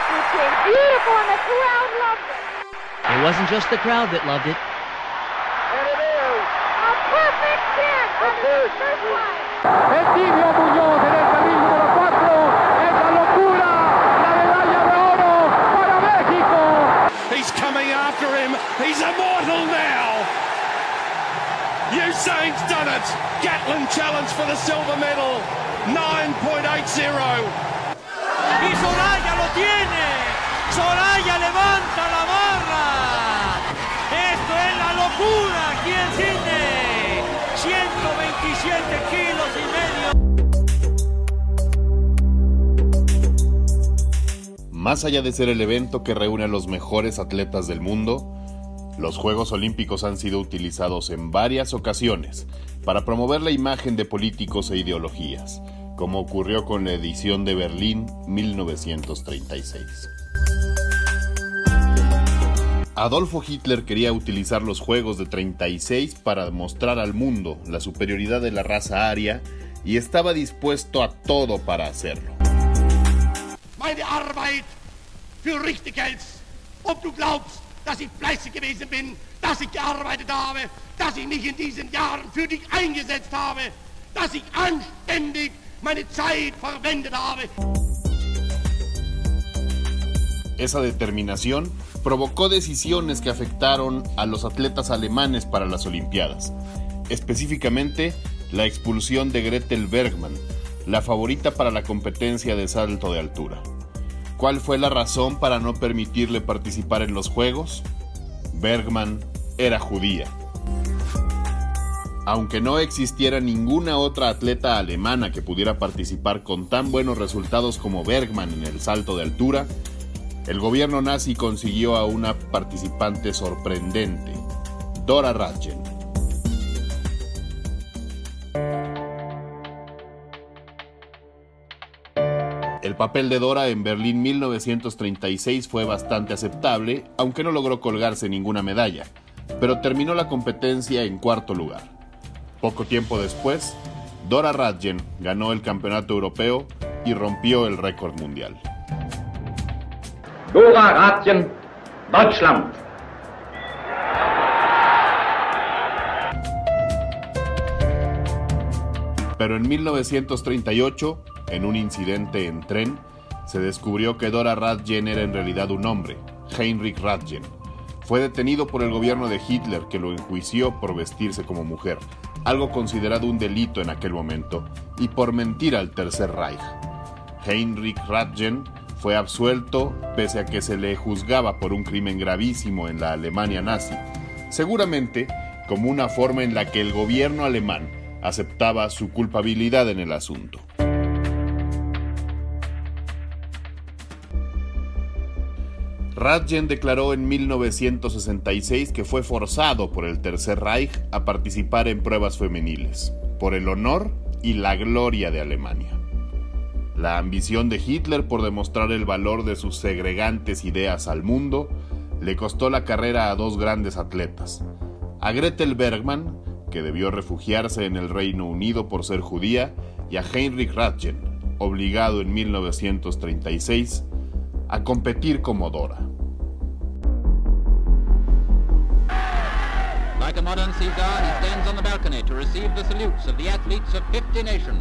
routine. Beautiful, and the crowd loved it. It wasn't just the crowd that loved it. And it is. A perfect 10 on the first line. El tibio Muñoz en el carril número 4. Es la locura. La medalla de oro para México. He's coming after him. He's immortal now. Usain's done it. Gatlin challenge for the silver medal. 9.80. Y Soraya lo tiene. Soraya levanta la barra. Esto es la locura aquí en Sydney. 127 kilos y medio. Más allá de ser el evento que reúne a los mejores atletas del mundo, los Juegos Olímpicos han sido utilizados en varias ocasiones para promover la imagen de políticos e ideologías, como ocurrió con la edición de Berlín 1936. Adolfo Hitler quería utilizar los Juegos de 36 para mostrar al mundo la superioridad de la raza aria y estaba dispuesto a todo para hacerlo. Meine Arbeit für richtig hältst, ob du glaubst, dass ich fleißig gewesen bin, dass ich gearbeitet habe, dass ich mich in diesen Jahren für dich eingesetzt habe, dass ich anständig Esa determinación provocó decisiones que afectaron a los atletas alemanes para las Olimpiadas, específicamente la expulsión de Gretel Bergmann, la favorita para la competencia de salto de altura. ¿Cuál fue la razón para no permitirle participar en los Juegos? Bergman era judía. Aunque no existiera ninguna otra atleta alemana que pudiera participar con tan buenos resultados como Bergman en el salto de altura, el gobierno nazi consiguió a una participante sorprendente, Dora Radjen. El papel de Dora en Berlín 1936 fue bastante aceptable, aunque no logró colgarse ninguna medalla, pero terminó la competencia en cuarto lugar. Poco tiempo después, Dora Radjen ganó el campeonato europeo y rompió el récord mundial. Dora Radjen, Deutschland. Pero en 1938, en un incidente en tren, se descubrió que Dora Radjen era en realidad un hombre, Heinrich Radjen. Fue detenido por el gobierno de Hitler que lo enjuició por vestirse como mujer, algo considerado un delito en aquel momento, y por mentir al Tercer Reich. Heinrich Radjen fue absuelto pese a que se le juzgaba por un crimen gravísimo en la Alemania nazi, seguramente como una forma en la que el gobierno alemán aceptaba su culpabilidad en el asunto. Radjen declaró en 1966 que fue forzado por el Tercer Reich a participar en pruebas femeniles, por el honor y la gloria de Alemania. La ambición de Hitler por demostrar el valor de sus segregantes ideas al mundo le costó la carrera a dos grandes atletas, a Gretel Bergmann, que debió refugiarse en el Reino Unido por ser judía, y a Heinrich Radjen, obligado en 1936 a competir como Dora. Like a modern Caesar, he stands on the balcony to receive the salutes of the athletes of 50 nations.